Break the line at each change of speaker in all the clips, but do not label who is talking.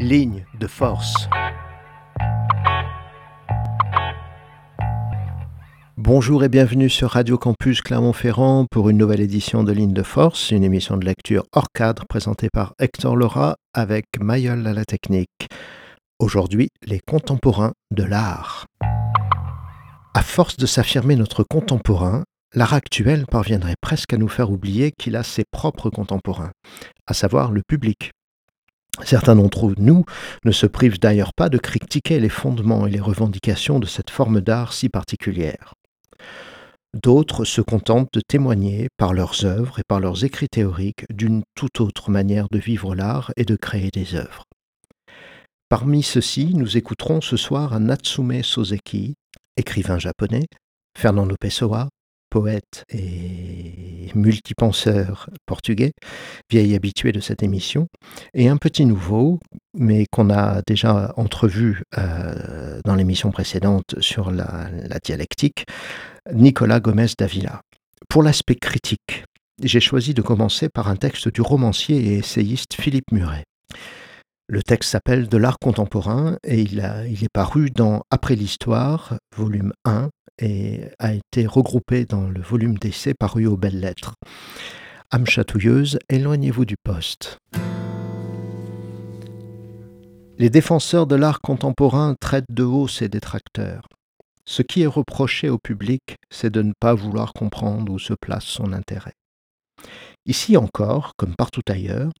Ligne de force. Bonjour et bienvenue sur Radio Campus Clermont-Ferrand pour une nouvelle édition de Ligne de Force, une émission de lecture hors cadre présentée par Hector Laura avec Mayol à la technique. Aujourd'hui, les contemporains de l'art. À force de s'affirmer notre contemporain, l'art actuel parviendrait presque à nous faire oublier qu'il a ses propres contemporains, à savoir le public. Certains d'entre nous ne se privent d'ailleurs pas de critiquer les fondements et les revendications de cette forme d'art si particulière. D'autres se contentent de témoigner par leurs œuvres et par leurs écrits théoriques d'une toute autre manière de vivre l'art et de créer des œuvres. Parmi ceux-ci, nous écouterons ce soir un Natsume Soseki, écrivain japonais, Fernando Pessoa, poète et multipenseur portugais, vieil habitué de cette émission, et un petit nouveau, mais qu'on a déjà entrevu euh, dans l'émission précédente sur la, la dialectique, Nicolas Gomez Davila. Pour l'aspect critique, j'ai choisi de commencer par un texte du romancier et essayiste Philippe Muret. Le texte s'appelle De l'art contemporain et il, est paru dans Après l'histoire, volume 1, et a été regroupé dans le volume d'essai paru aux belles lettres. Âme chatouilleuse, éloignez-vous du poste. Les défenseurs de l'art contemporain traitent de haut ses détracteurs. Ce qui est reproché au public, c'est de ne pas vouloir comprendre où se place son intérêt. Ici encore, comme partout ailleurs,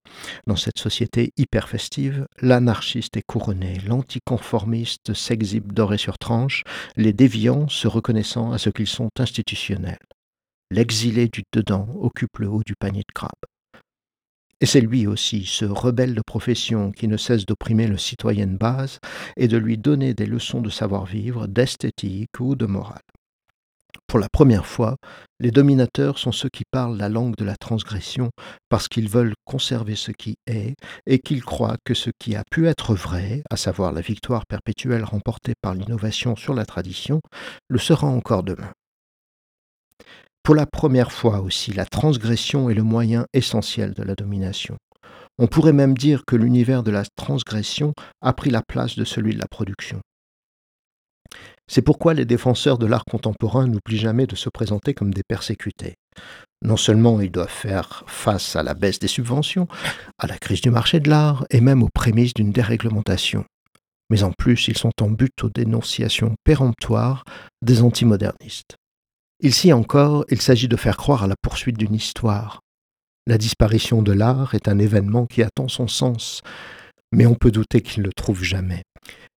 dans cette société hyper festive, l'anarchiste est couronné, l'anticonformiste s'exhibe doré sur tranche, les déviants se reconnaissant à ce qu'ils sont institutionnels. L'exilé du dedans occupe le haut du panier de crabe. Et c'est lui aussi, ce rebelle de profession qui ne cesse d'opprimer le citoyen de base et de lui donner des leçons de savoir-vivre, d'esthétique ou de morale. Pour la première fois, les dominateurs sont ceux qui parlent la langue de la transgression parce qu'ils veulent conserver ce qui est et qu'ils croient que ce qui a pu être vrai, à savoir la victoire perpétuelle remportée par l'innovation sur la tradition, le sera encore demain. Pour la première fois aussi, la transgression est le moyen essentiel de la domination. On pourrait même dire que l'univers de la transgression a pris la place de celui de la production. C'est pourquoi les défenseurs de l'art contemporain n'oublient jamais de se présenter comme des persécutés. Non seulement ils doivent faire face à la baisse des subventions, à la crise du marché de l'art et même aux prémices d'une déréglementation, mais en plus ils sont en but aux dénonciations péremptoires des antimodernistes. Ici encore, il s'agit de faire croire à la poursuite d'une histoire. La disparition de l'art est un événement qui attend son sens, mais on peut douter qu'il ne le trouve jamais.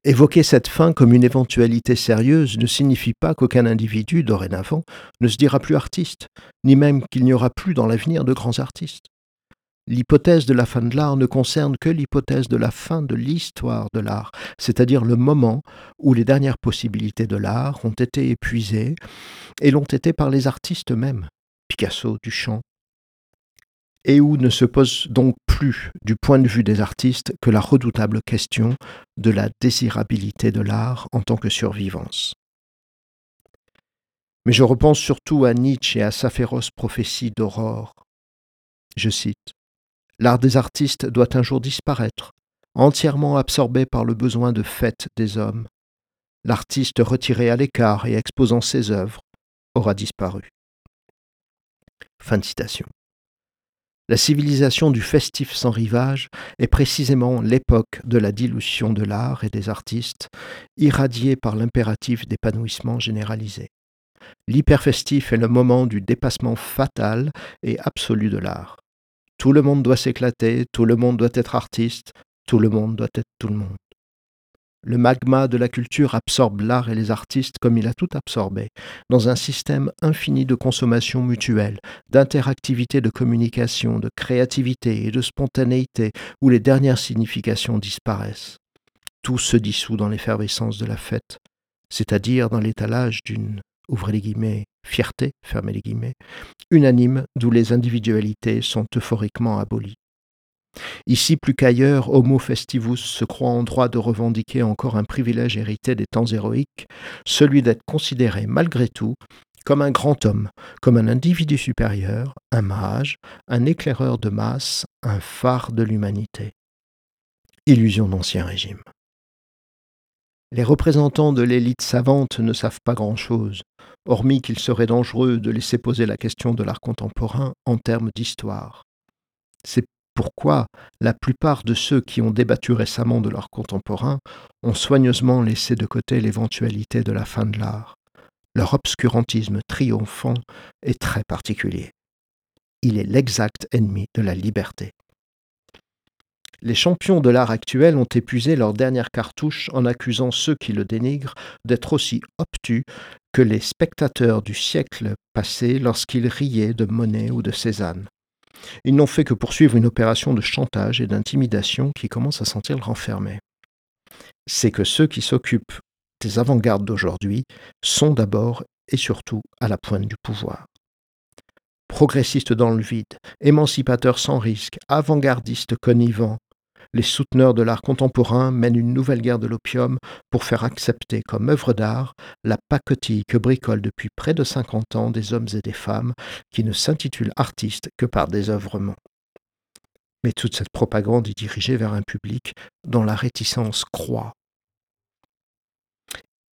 Évoquer cette fin comme une éventualité sérieuse ne signifie pas qu'aucun individu, dorénavant, ne se dira plus artiste, ni même qu'il n'y aura plus dans l'avenir de grands artistes. L'hypothèse de la fin de l'art ne concerne que l'hypothèse de la fin de l'histoire de l'art, c'est-à-dire le moment où les dernières possibilités de l'art ont été épuisées, et l'ont été par les artistes eux-mêmes, Picasso, Duchamp, et où ne se pose donc plus, du point de vue des artistes, que la redoutable question de la désirabilité de l'art en tant que survivance. Mais je repense surtout à Nietzsche et à sa féroce prophétie d'aurore. Je cite L'art des artistes doit un jour disparaître, entièrement absorbé par le besoin de fête des hommes. L'artiste retiré à l'écart et exposant ses œuvres aura disparu. Fin de citation. La civilisation du festif sans rivage est précisément l'époque de la dilution de l'art et des artistes, irradiée par l'impératif d'épanouissement généralisé. L'hyperfestif est le moment du dépassement fatal et absolu de l'art. Tout le monde doit s'éclater, tout le monde doit être artiste, tout le monde doit être tout le monde. Le magma de la culture absorbe l'art et les artistes comme il a tout absorbé, dans un système infini de consommation mutuelle, d'interactivité de communication, de créativité et de spontanéité, où les dernières significations disparaissent. Tout se dissout dans l'effervescence de la fête, c'est-à-dire dans l'étalage d'une, les guillemets, fierté, fermez les guillemets, unanime d'où les individualités sont euphoriquement abolies. Ici plus qu'ailleurs, Homo festivus se croit en droit de revendiquer encore un privilège hérité des temps héroïques, celui d'être considéré malgré tout comme un grand homme, comme un individu supérieur, un mage, un éclaireur de masse, un phare de l'humanité. Illusion d'Ancien Régime. Les représentants de l'élite savante ne savent pas grand-chose, hormis qu'il serait dangereux de laisser poser la question de l'art contemporain en termes d'histoire. Pourquoi la plupart de ceux qui ont débattu récemment de l'art contemporain ont soigneusement laissé de côté l'éventualité de la fin de l'art. Leur obscurantisme triomphant est très particulier. Il est l'exact ennemi de la liberté les champions de l'art actuel ont épuisé leur dernière cartouche en accusant ceux qui le dénigrent d'être aussi obtus que les spectateurs du siècle passé lorsqu'ils riaient de Monet ou de Cézanne. Ils n'ont fait que poursuivre une opération de chantage et d'intimidation qui commence à sentir le renfermer. C'est que ceux qui s'occupent des avant-gardes d'aujourd'hui sont d'abord et surtout à la pointe du pouvoir progressistes dans le vide, émancipateurs sans risque, avant-gardistes connivants, les souteneurs de l'art contemporain mènent une nouvelle guerre de l'opium pour faire accepter comme œuvre d'art la pacotille que bricolent depuis près de 50 ans des hommes et des femmes qui ne s'intitulent artistes que par désœuvrement. Mais toute cette propagande est dirigée vers un public dont la réticence croît.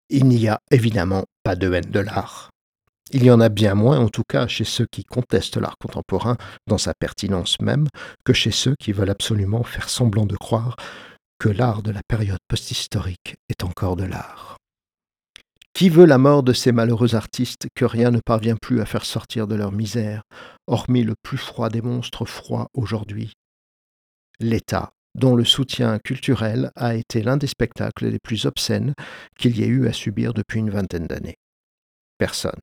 Il n'y a évidemment pas de haine de l'art. Il y en a bien moins, en tout cas, chez ceux qui contestent l'art contemporain dans sa pertinence même, que chez ceux qui veulent absolument faire semblant de croire que l'art de la période posthistorique est encore de l'art. Qui veut la mort de ces malheureux artistes que rien ne parvient plus à faire sortir de leur misère, hormis le plus froid des monstres froids aujourd'hui? L'État, dont le soutien culturel a été l'un des spectacles les plus obscènes qu'il y ait eu à subir depuis une vingtaine d'années. Personne,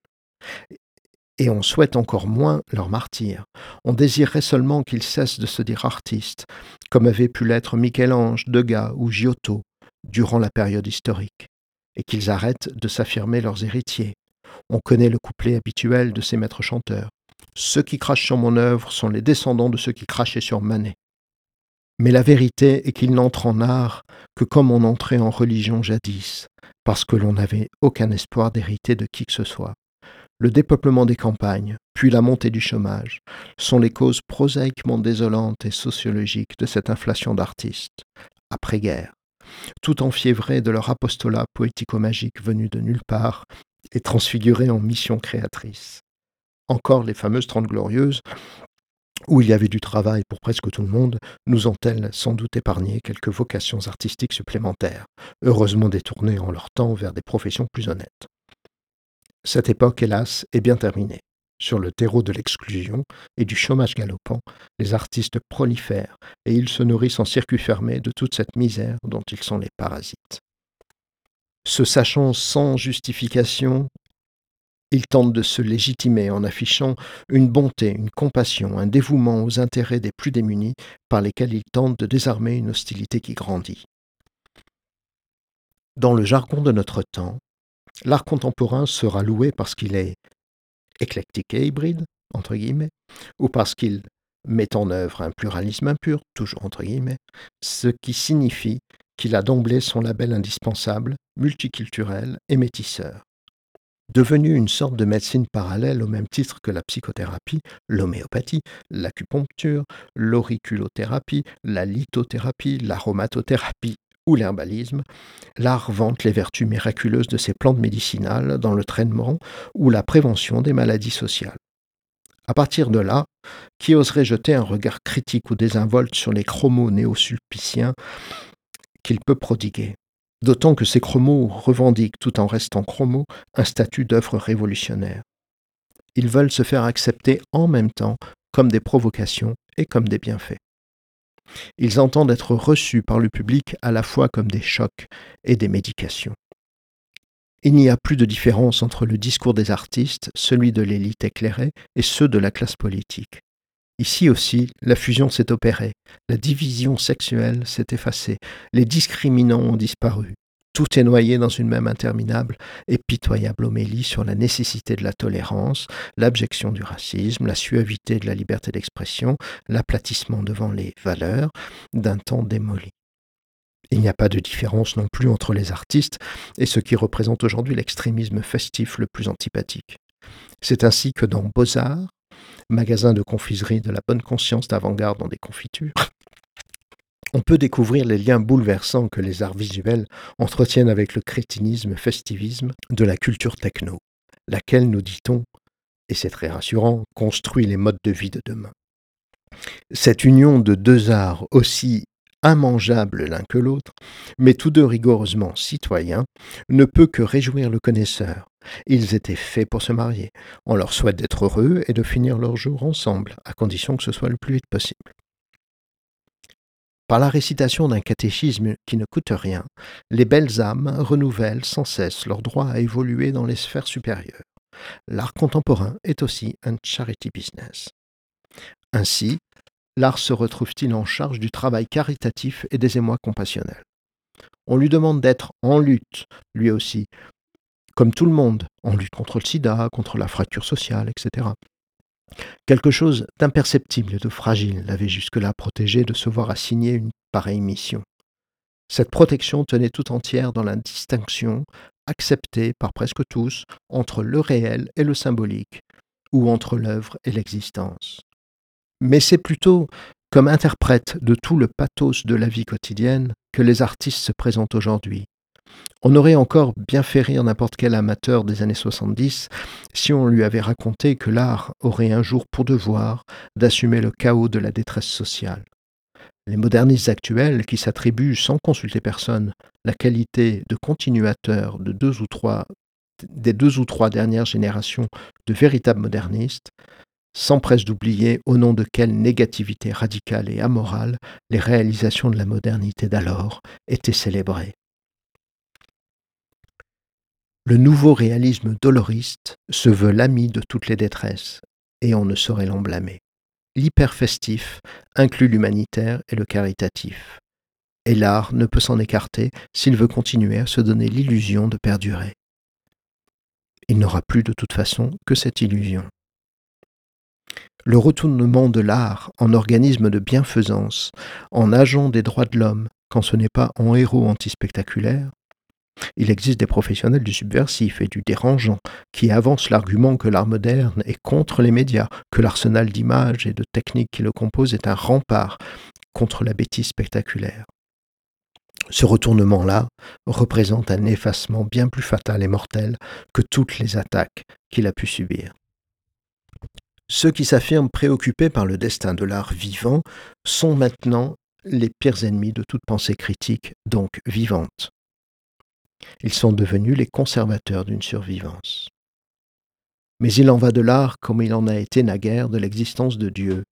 et on souhaite encore moins leur martyr. On désirerait seulement qu'ils cessent de se dire artistes, comme avaient pu l'être Michel-Ange, Degas ou Giotto durant la période historique, et qu'ils arrêtent de s'affirmer leurs héritiers. On connaît le couplet habituel de ces maîtres chanteurs. Ceux qui crachent sur mon œuvre sont les descendants de ceux qui crachaient sur Manet. Mais la vérité est qu'ils n'entrent en art que comme on entrait en religion jadis, parce que l'on n'avait aucun espoir d'hériter de qui que ce soit. Le dépeuplement des campagnes, puis la montée du chômage, sont les causes prosaïquement désolantes et sociologiques de cette inflation d'artistes, après-guerre, tout enfiévrés de leur apostolat poético-magique venu de nulle part et transfiguré en mission créatrice. Encore les fameuses Trente Glorieuses, où il y avait du travail pour presque tout le monde, nous ont-elles sans doute épargné quelques vocations artistiques supplémentaires, heureusement détournées en leur temps vers des professions plus honnêtes. Cette époque, hélas, est bien terminée. Sur le terreau de l'exclusion et du chômage galopant, les artistes prolifèrent et ils se nourrissent en circuit fermé de toute cette misère dont ils sont les parasites. Se sachant sans justification, ils tentent de se légitimer en affichant une bonté, une compassion, un dévouement aux intérêts des plus démunis par lesquels ils tentent de désarmer une hostilité qui grandit. Dans le jargon de notre temps, L'art contemporain sera loué parce qu'il est éclectique et hybride, entre guillemets, ou parce qu'il met en œuvre un pluralisme impur, toujours entre guillemets, ce qui signifie qu'il a d'emblée son label indispensable, multiculturel et métisseur. Devenu une sorte de médecine parallèle au même titre que la psychothérapie, l'homéopathie, l'acupuncture, l'auriculothérapie, la lithothérapie, l'aromatothérapie ou l'herbalisme, l'art vante les vertus miraculeuses de ces plantes médicinales dans le traitement ou la prévention des maladies sociales. À partir de là, qui oserait jeter un regard critique ou désinvolte sur les chromos néosulpiciens qu'il peut prodiguer? D'autant que ces chromos revendiquent, tout en restant chromos, un statut d'œuvre révolutionnaire. Ils veulent se faire accepter en même temps comme des provocations et comme des bienfaits. Ils entendent être reçus par le public à la fois comme des chocs et des médications. Il n'y a plus de différence entre le discours des artistes, celui de l'élite éclairée, et ceux de la classe politique. Ici aussi, la fusion s'est opérée, la division sexuelle s'est effacée, les discriminants ont disparu. Tout est noyé dans une même interminable et pitoyable homélie sur la nécessité de la tolérance, l'abjection du racisme, la suavité de la liberté d'expression, l'aplatissement devant les valeurs d'un temps démoli. Il n'y a pas de différence non plus entre les artistes et ce qui représente aujourd'hui l'extrémisme festif le plus antipathique. C'est ainsi que dans Beaux-Arts, magasin de confiserie de la bonne conscience d'avant-garde dans des confitures, on peut découvrir les liens bouleversants que les arts visuels entretiennent avec le crétinisme festivisme de la culture techno, laquelle, nous dit-on, et c'est très rassurant, construit les modes de vie de demain. Cette union de deux arts aussi immangeables l'un que l'autre, mais tous deux rigoureusement citoyens, ne peut que réjouir le connaisseur. Ils étaient faits pour se marier. On leur souhaite d'être heureux et de finir leur jour ensemble, à condition que ce soit le plus vite possible. Par la récitation d'un catéchisme qui ne coûte rien, les belles âmes renouvellent sans cesse leur droit à évoluer dans les sphères supérieures. L'art contemporain est aussi un charity business. Ainsi, l'art se retrouve-t-il en charge du travail caritatif et des émois compassionnels? On lui demande d'être en lutte, lui aussi, comme tout le monde, en lutte contre le sida, contre la fracture sociale, etc. Quelque chose d'imperceptible et de fragile l'avait jusque-là protégé de se voir assigner une pareille mission. Cette protection tenait tout entière dans la distinction, acceptée par presque tous, entre le réel et le symbolique, ou entre l'œuvre et l'existence. Mais c'est plutôt comme interprète de tout le pathos de la vie quotidienne que les artistes se présentent aujourd'hui, on aurait encore bien fait rire n'importe quel amateur des années 70 si on lui avait raconté que l'art aurait un jour pour devoir d'assumer le chaos de la détresse sociale. Les modernistes actuels, qui s'attribuent sans consulter personne la qualité de continuateur de deux ou des deux ou trois dernières générations de véritables modernistes, s'empressent d'oublier au nom de quelle négativité radicale et amorale les réalisations de la modernité d'alors étaient célébrées. Le nouveau réalisme doloriste se veut l'ami de toutes les détresses, et on ne saurait l'en blâmer. L'hyperfestif inclut l'humanitaire et le caritatif, et l'art ne peut s'en écarter s'il veut continuer à se donner l'illusion de perdurer. Il n'aura plus de toute façon que cette illusion. Le retournement de l'art en organisme de bienfaisance, en agent des droits de l'homme, quand ce n'est pas en héros antispectaculaire, il existe des professionnels du subversif et du dérangeant qui avancent l'argument que l'art moderne est contre les médias, que l'arsenal d'images et de techniques qui le composent est un rempart contre la bêtise spectaculaire. Ce retournement-là représente un effacement bien plus fatal et mortel que toutes les attaques qu'il a pu subir. Ceux qui s'affirment préoccupés par le destin de l'art vivant sont maintenant les pires ennemis de toute pensée critique, donc vivante. Ils sont devenus les conservateurs d'une survivance. Mais il en va de l'art comme il en a été naguère de l'existence de Dieu.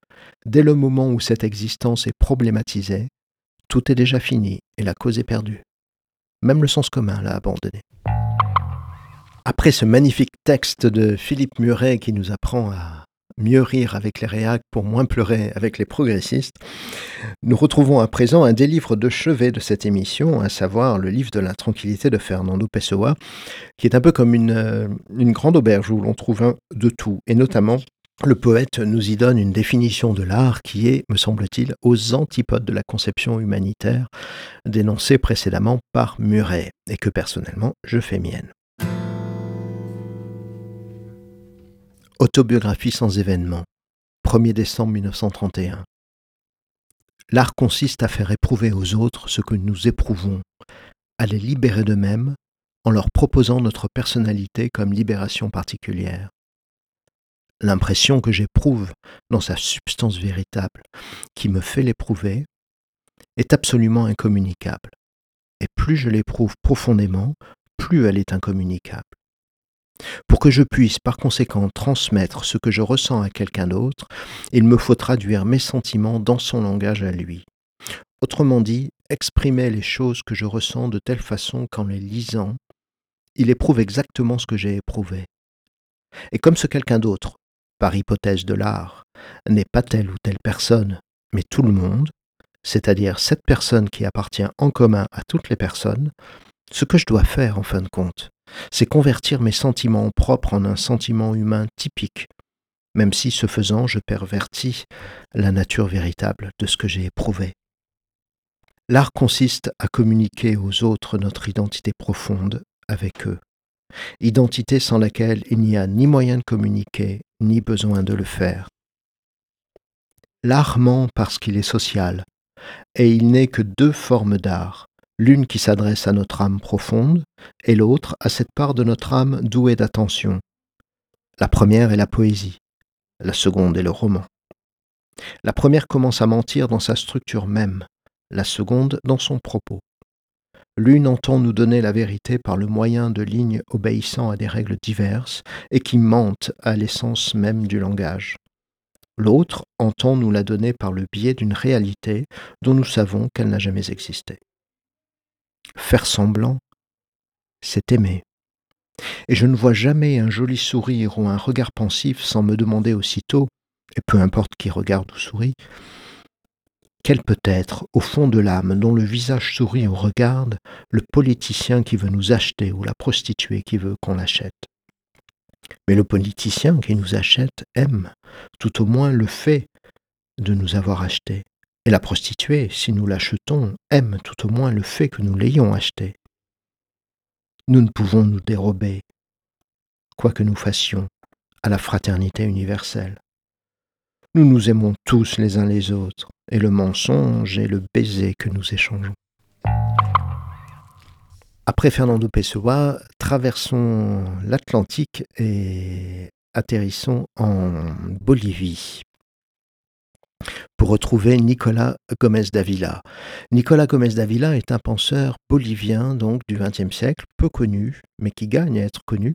Dès le moment où cette existence est problématisée, tout est déjà fini et la cause est perdue. Même le sens commun l'a abandonné. Après ce magnifique texte de Philippe Muret qui nous apprend à mieux rire avec les réacs pour moins pleurer avec les progressistes, nous retrouvons à présent un des livres de chevet de cette émission, à savoir le livre de la tranquillité de Fernando Pessoa, qui est un peu comme une, euh, une grande auberge où l'on trouve de tout, et notamment le poète nous y donne une définition de l'art qui est, me semble-t-il, aux antipodes de la conception humanitaire dénoncée précédemment par Muret, et que personnellement je fais mienne. Autobiographie sans événement, 1er décembre 1931. L'art consiste à faire éprouver aux autres ce que nous éprouvons, à les libérer d'eux-mêmes en leur proposant notre personnalité comme libération particulière. L'impression que j'éprouve dans sa substance véritable, qui me fait l'éprouver, est absolument incommunicable. Et plus je l'éprouve profondément, plus elle est incommunicable. Pour que je puisse par conséquent transmettre ce que je ressens à quelqu'un d'autre, il me faut traduire mes sentiments dans son langage à lui. Autrement dit, exprimer les choses que je ressens de telle façon qu'en les lisant, il éprouve exactement ce que j'ai éprouvé. Et comme ce quelqu'un d'autre, par hypothèse de l'art, n'est pas telle ou telle personne, mais tout le monde, c'est-à-dire cette personne qui appartient en commun à toutes les personnes, ce que je dois faire en fin de compte, c'est convertir mes sentiments propres en un sentiment humain typique, même si ce faisant je pervertis la nature véritable de ce que j'ai éprouvé. L'art consiste à communiquer aux autres notre identité profonde avec eux, identité sans laquelle il n'y a ni moyen de communiquer, ni besoin de le faire. L'art ment parce qu'il est social, et il n'est que deux formes d'art, l'une qui s'adresse à notre âme profonde, et l'autre à cette part de notre âme douée d'attention. La première est la poésie, la seconde est le roman. La première commence à mentir dans sa structure même, la seconde dans son propos. L'une entend nous donner la vérité par le moyen de lignes obéissant à des règles diverses et qui mentent à l'essence même du langage. L'autre entend nous la donner par le biais d'une réalité dont nous savons qu'elle n'a jamais existé. Faire semblant, c'est aimer. Et je ne vois jamais un joli sourire ou un regard pensif sans me demander aussitôt, et peu importe qui regarde ou sourit, quel peut être, au fond de l'âme, dont le visage sourit ou regarde, le politicien qui veut nous acheter ou la prostituée qui veut qu'on l'achète Mais le politicien qui nous achète aime, tout au moins le fait de nous avoir achetés. Et la prostituée, si nous l'achetons, aime tout au moins le fait que nous l'ayons achetée. Nous ne pouvons nous dérober, quoi que nous fassions, à la fraternité universelle. Nous nous aimons tous les uns les autres, et le mensonge est le baiser que nous échangeons. Après Fernando Pessoa, traversons l'Atlantique et atterrissons en Bolivie pour retrouver Nicolas Gomez d'Avila. Nicolas Gomez d'Avila est un penseur bolivien donc du XXe siècle, peu connu, mais qui gagne à être connu.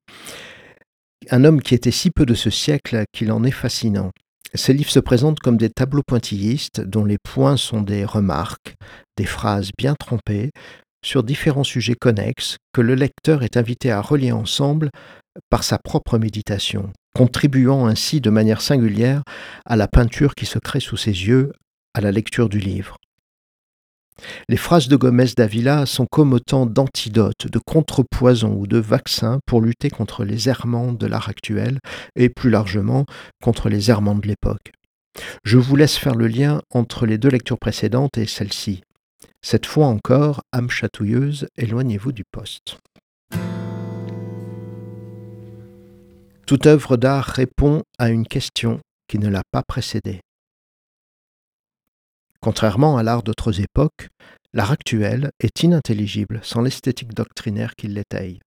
Un homme qui était si peu de ce siècle qu'il en est fascinant. Ces livres se présentent comme des tableaux pointillistes dont les points sont des remarques, des phrases bien trompées sur différents sujets connexes que le lecteur est invité à relier ensemble par sa propre méditation, contribuant ainsi de manière singulière à la peinture qui se crée sous ses yeux à la lecture du livre. Les phrases de Gomez d'Avila sont comme autant d'antidotes, de contrepoisons ou de vaccins pour lutter contre les errements de l'art actuel et plus largement contre les errements de l'époque. Je vous laisse faire le lien entre les deux lectures précédentes et celle-ci. Cette fois encore, âme chatouilleuse, éloignez-vous du poste. Toute œuvre d'art répond à une question qui ne l'a pas précédée. Contrairement à l'art d'autres époques, l'art actuel est inintelligible sans l'esthétique doctrinaire qui l'étaye.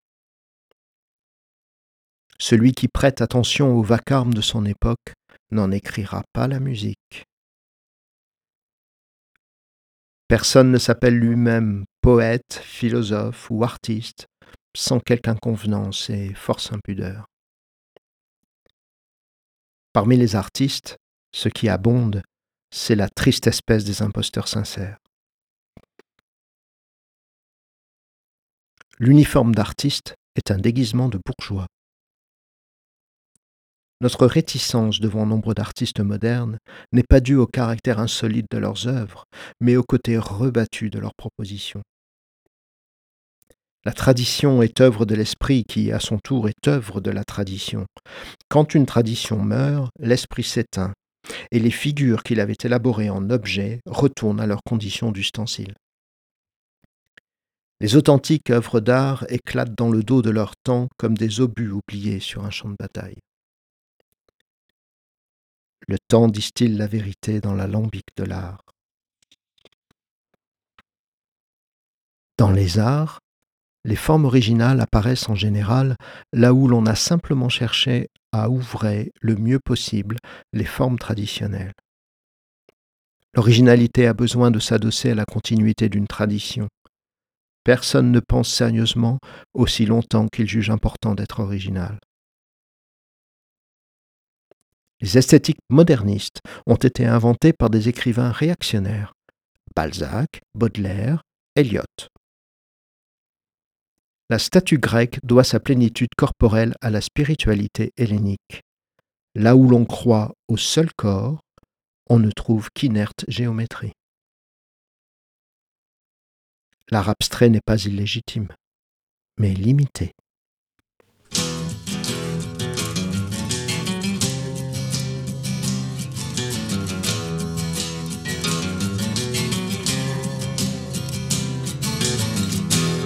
Celui qui prête attention au vacarme de son époque n'en écrira pas la musique. Personne ne s'appelle lui-même poète, philosophe ou artiste sans quelque inconvenance et force impudeur. Parmi les artistes, ce qui abonde, c'est la triste espèce des imposteurs sincères. L'uniforme d'artiste est un déguisement de bourgeois. Notre réticence devant nombre d'artistes modernes n'est pas due au caractère insolite de leurs œuvres, mais au côté rebattu de leurs propositions. La tradition est œuvre de l'esprit qui, à son tour, est œuvre de la tradition. Quand une tradition meurt, l'esprit s'éteint, et les figures qu'il avait élaborées en objets retournent à leurs conditions d'ustensile. Les authentiques œuvres d'art éclatent dans le dos de leur temps comme des obus oubliés sur un champ de bataille. Le temps distille la vérité dans l'alambic de l'art. Dans les arts, les formes originales apparaissent en général là où l'on a simplement cherché à ouvrer le mieux possible les formes traditionnelles. L'originalité a besoin de s'adosser à la continuité d'une tradition. Personne ne pense sérieusement aussi longtemps qu'il juge important d'être original. Les esthétiques modernistes ont été inventées par des écrivains réactionnaires Balzac, Baudelaire, Eliot. La statue grecque doit sa plénitude corporelle à la spiritualité hellénique. Là où l'on croit au seul corps, on ne trouve qu'inerte géométrie. L'art abstrait n'est pas illégitime, mais limité.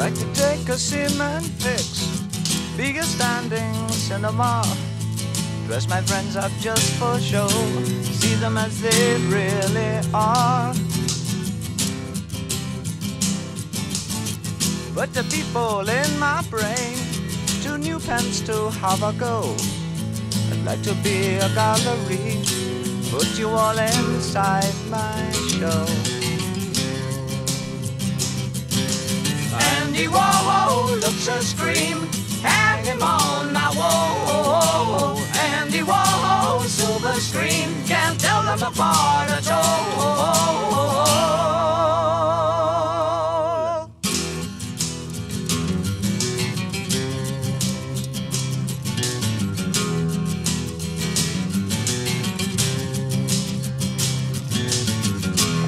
Like to take a cement fix. Bigger standing cinema. Dress my friends up just for show. See them as they really are.
But the people in my brain Two new pens to have a go. I'd like to be a gallery. Put you all inside my show. A scream, hang him on my wall. Andy Warhol, silver screen, can't tell them apart at all.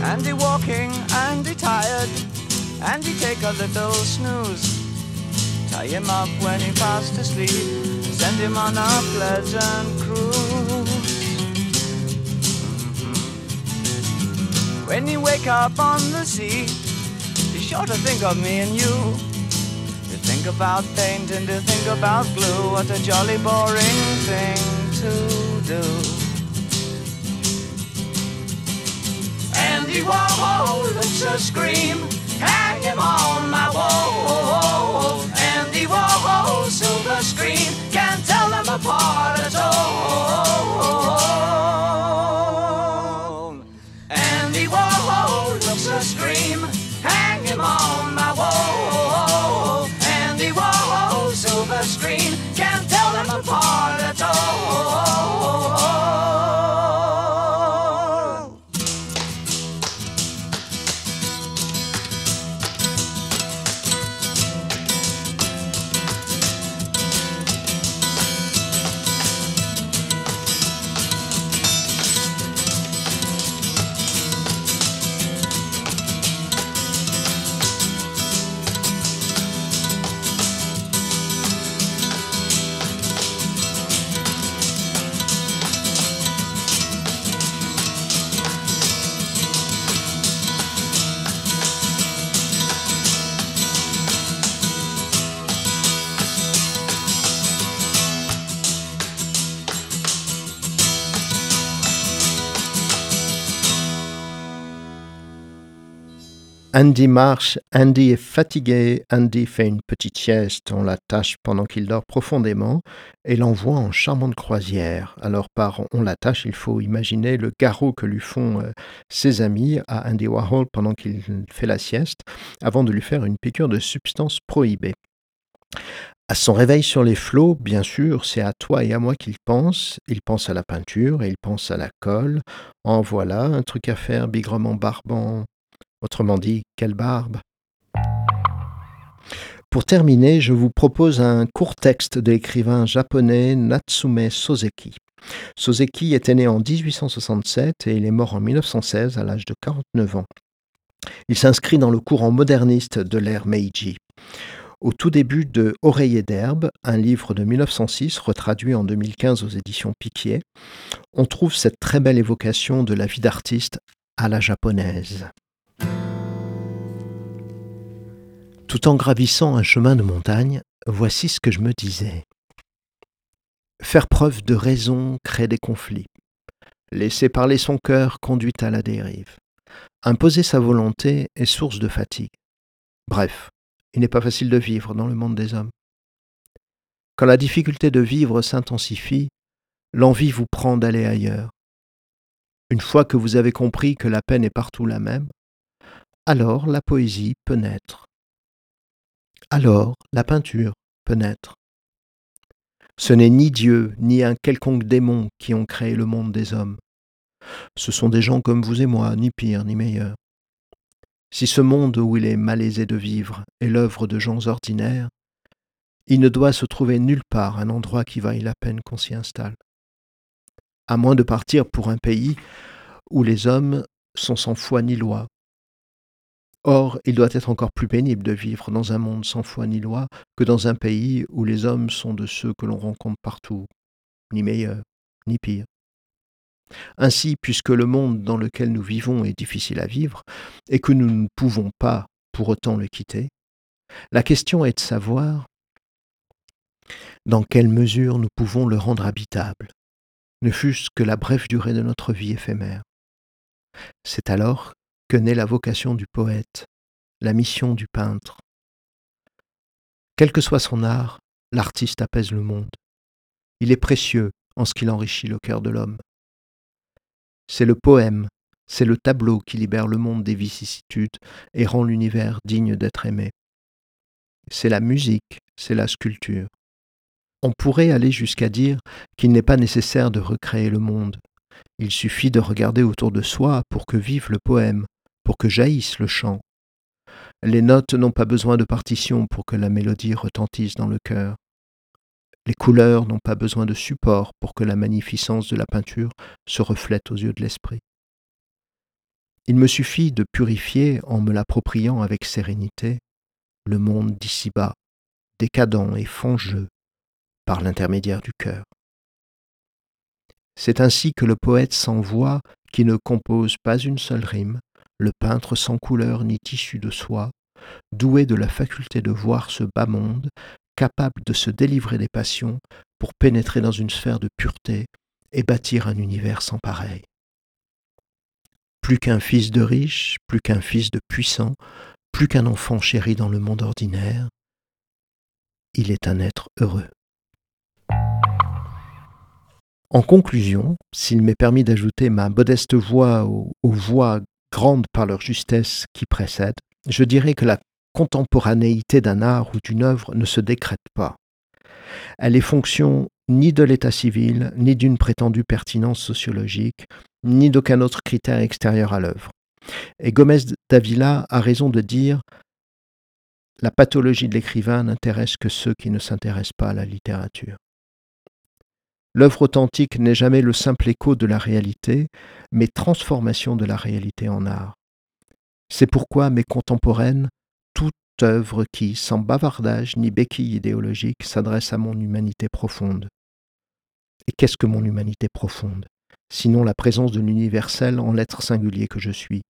Andy walking, Andy tired, Andy take a little snooze. Him up when he fast asleep, send him on a pleasant cruise. When you wake up on the sea, be sure to think of me and you. To think about paint and to think about glue, what a jolly boring thing to do. Andy Warhol a scream. Hang him on my wall. Andy Warhol, silver screen. Can't tell them apart at all.
Andy marche, Andy est fatigué, Andy fait une petite sieste, on l'attache pendant qu'il dort profondément et l'envoie en charmante croisière. Alors par on l'attache, il faut imaginer le garrot que lui font euh, ses amis à Andy Warhol pendant qu'il fait la sieste, avant de lui faire une piqûre de substance prohibée. À son réveil sur les flots, bien sûr, c'est à toi et à moi qu'il pense. Il pense à la peinture et il pense à la colle. En voilà, un truc à faire bigrement barbant. Autrement dit, quelle barbe Pour terminer, je vous propose un court texte de l'écrivain japonais Natsume Soseki. Soseki était né en 1867 et il est mort en 1916 à l'âge de 49 ans. Il s'inscrit dans le courant moderniste de l'ère Meiji. Au tout début de Oreiller d'herbe, un livre de 1906 retraduit en 2015 aux éditions Piquier, on trouve cette très belle évocation de la vie d'artiste à la japonaise. Tout en gravissant un chemin de montagne, voici ce que je me disais. Faire preuve de raison crée des conflits. Laisser parler son cœur conduit à la dérive. Imposer sa volonté est source de fatigue. Bref, il n'est pas facile de vivre dans le monde des hommes. Quand la difficulté de vivre s'intensifie, l'envie vous prend d'aller ailleurs. Une fois que vous avez compris que la peine est partout la même, alors la poésie peut naître. Alors la peinture peut naître. Ce n'est ni Dieu ni un quelconque démon qui ont créé le monde des hommes. Ce sont des gens comme vous et moi, ni pire ni meilleur. Si ce monde où il est malaisé de vivre est l'œuvre de gens ordinaires, il ne doit se trouver nulle part un endroit qui vaille la peine qu'on s'y installe. À moins de partir pour un pays où les hommes sont sans foi ni loi. Or, il doit être encore plus pénible de vivre dans un monde sans foi ni loi que dans un pays où les hommes sont de ceux que l'on rencontre partout, ni meilleurs, ni pires. Ainsi, puisque le monde dans lequel nous vivons est difficile à vivre et que nous ne pouvons pas pour autant le quitter, la question est de savoir dans quelle mesure nous pouvons le rendre habitable, ne fût-ce que la brève durée de notre vie éphémère. C'est alors que naît la vocation du poète, la mission du peintre. Quel que soit son art, l'artiste apaise le monde. Il est précieux en ce qu'il enrichit le cœur de l'homme. C'est le poème, c'est le tableau qui libère le monde des vicissitudes et rend l'univers digne d'être aimé. C'est la musique, c'est la sculpture. On pourrait aller jusqu'à dire qu'il n'est pas nécessaire de recréer le monde. Il suffit de regarder autour de soi pour que vive le poème, pour que jaillisse le chant. Les notes n'ont pas besoin de partition pour que la mélodie retentisse dans le cœur. Les couleurs n'ont pas besoin de support pour que la magnificence de la peinture se reflète aux yeux de l'esprit. Il me suffit de purifier, en me l'appropriant avec sérénité, le monde d'ici-bas, décadent et fangeux, par l'intermédiaire du cœur. C'est ainsi que le poète sans voix, qui ne compose pas une seule rime, le peintre sans couleur ni tissu de soie, doué de la faculté de voir ce bas monde, capable de se délivrer des passions pour pénétrer dans une sphère de pureté et bâtir un univers sans pareil. Plus qu'un fils de riche, plus qu'un fils de puissant, plus qu'un enfant chéri dans le monde ordinaire, il est un être heureux. En conclusion, s'il m'est permis d'ajouter ma modeste voix aux, voix grandes par leur justesse qui précèdent, je dirais que la contemporanéité d'un art ou d'une œuvre ne se décrète pas. Elle est fonction ni de l'état civil, ni d'une prétendue pertinence sociologique, ni d'aucun autre critère extérieur à l'œuvre. Et Gomez Davila a raison de dire la pathologie de l'écrivain n'intéresse que ceux qui ne s'intéressent pas à la littérature. L'œuvre authentique n'est jamais le simple écho de la réalité, mais transformation de la réalité en art. C'est pourquoi mes contemporaines, toute œuvre qui, sans bavardage ni béquille idéologique, s'adresse à mon humanité profonde. Et qu'est-ce que mon humanité profonde Sinon la présence de l'universel en l'être singulier que je suis?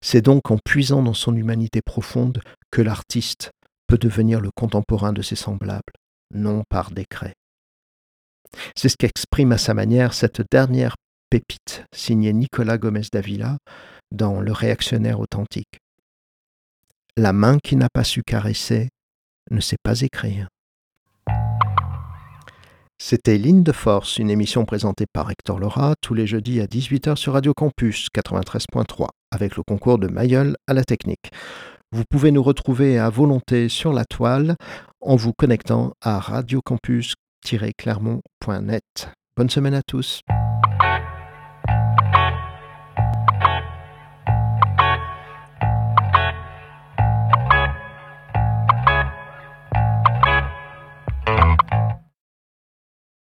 C'est donc en puisant dans son humanité profonde que l'artiste peut devenir le contemporain de ses semblables, non par décret. C'est ce qu'exprime à sa manière cette dernière pépite signée Nicolas Gomez Davila dans Le réactionnaire authentique. La main qui n'a pas su caresser ne sait pas écrire. C'était Ligne de Force, une émission présentée par Hector Laura tous les jeudis à 18h sur Radio Campus 93.3, avec le concours de Mayol à la technique. Vous pouvez nous retrouver à volonté sur la toile en vous connectant à radiocampus-clermont.net. Bonne semaine à tous.